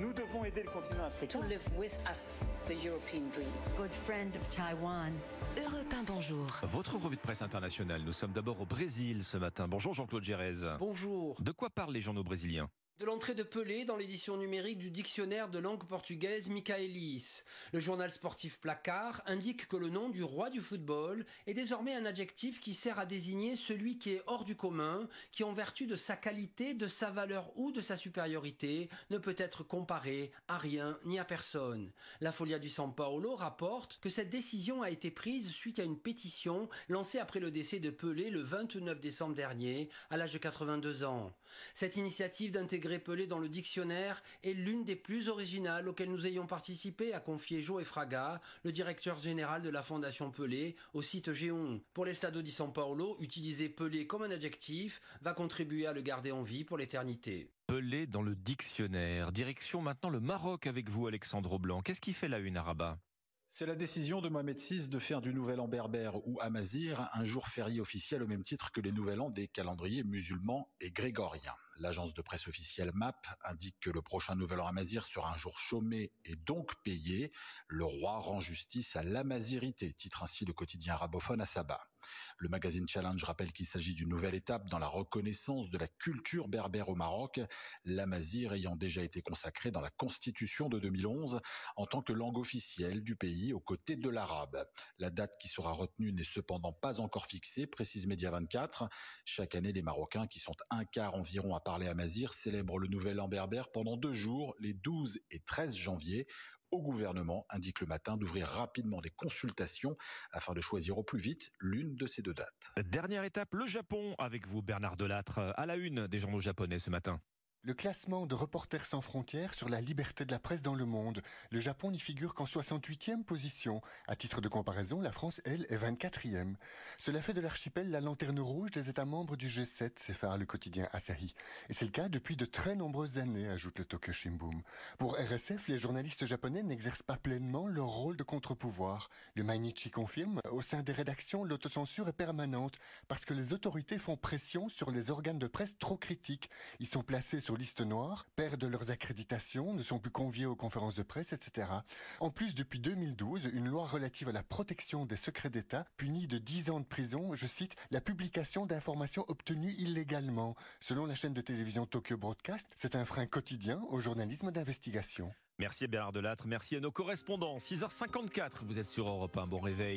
Nous devons aider le continent africain. To live with us, the European dream. Good friend of Taiwan. Europe 1, bonjour. Votre revue de presse internationale. Nous sommes d'abord au Brésil ce matin. Bonjour Jean-Claude Gérez. Bonjour. De quoi parlent les journaux brésiliens? De l'entrée de Pelé dans l'édition numérique du dictionnaire de langue portugaise Michaelis. Le journal sportif Placard indique que le nom du roi du football est désormais un adjectif qui sert à désigner celui qui est hors du commun, qui en vertu de sa qualité, de sa valeur ou de sa supériorité ne peut être comparé à rien ni à personne. La Folia du San Paolo rapporte que cette décision a été prise suite à une pétition lancée après le décès de Pelé le 29 décembre dernier à l'âge de 82 ans. Cette initiative d'intégrer Pelé dans le dictionnaire est l'une des plus originales auxquelles nous ayons participé, a confié Joe Fraga, le directeur général de la Fondation Pelé, au site Géon. Pour l'Estado di San Paolo, utiliser Pelé comme un adjectif va contribuer à le garder en vie pour l'éternité. Pelé dans le dictionnaire. Direction maintenant le Maroc avec vous, Alexandre Blanc. Qu'est-ce qui fait la une à Rabat c'est la décision de Mohamed VI de faire du Nouvel An berbère ou Amazir un jour férié officiel au même titre que les Nouvel An des calendriers musulmans et grégoriens. L'agence de presse officielle MAP indique que le prochain Nouvel Amazir sera un jour chômé et donc payé. Le roi rend justice à l'amazirité, titre ainsi le quotidien arabophone à Saba. Le magazine Challenge rappelle qu'il s'agit d'une nouvelle étape dans la reconnaissance de la culture berbère au Maroc, l'amazir ayant déjà été consacré dans la constitution de 2011 en tant que langue officielle du pays aux côtés de l'arabe. La date qui sera retenue n'est cependant pas encore fixée, précise Média 24. Chaque année, les Marocains, qui sont un quart environ à parler amazir, célèbrent le nouvel an berbère pendant deux jours, les 12 et 13 janvier, au gouvernement indique le matin d'ouvrir rapidement des consultations afin de choisir au plus vite l'une de ces deux dates. Dernière étape, le Japon, avec vous Bernard Delattre, à la une des journaux japonais ce matin. Le classement de Reporters sans frontières sur la liberté de la presse dans le monde. Le Japon n'y figure qu'en 68e position. À titre de comparaison, la France, elle, est 24e. Cela fait de l'archipel la lanterne rouge des États membres du G7, s'effare le quotidien Asahi. Et c'est le cas depuis de très nombreuses années, ajoute le Tokyo Shimbun. Pour RSF, les journalistes japonais n'exercent pas pleinement leur rôle de contre-pouvoir. Le Mainichi confirme, au sein des rédactions, l'autocensure est permanente parce que les autorités font pression sur les organes de presse trop critiques. Ils sont placés sur liste noire, perdent leurs accréditations, ne sont plus conviés aux conférences de presse, etc. En plus, depuis 2012, une loi relative à la protection des secrets d'État punit de 10 ans de prison, je cite, la publication d'informations obtenues illégalement. Selon la chaîne de télévision Tokyo Broadcast, c'est un frein quotidien au journalisme d'investigation. Merci Bernard Delattre, merci à nos correspondants. 6h54, vous êtes sur Europe 1, bon réveil.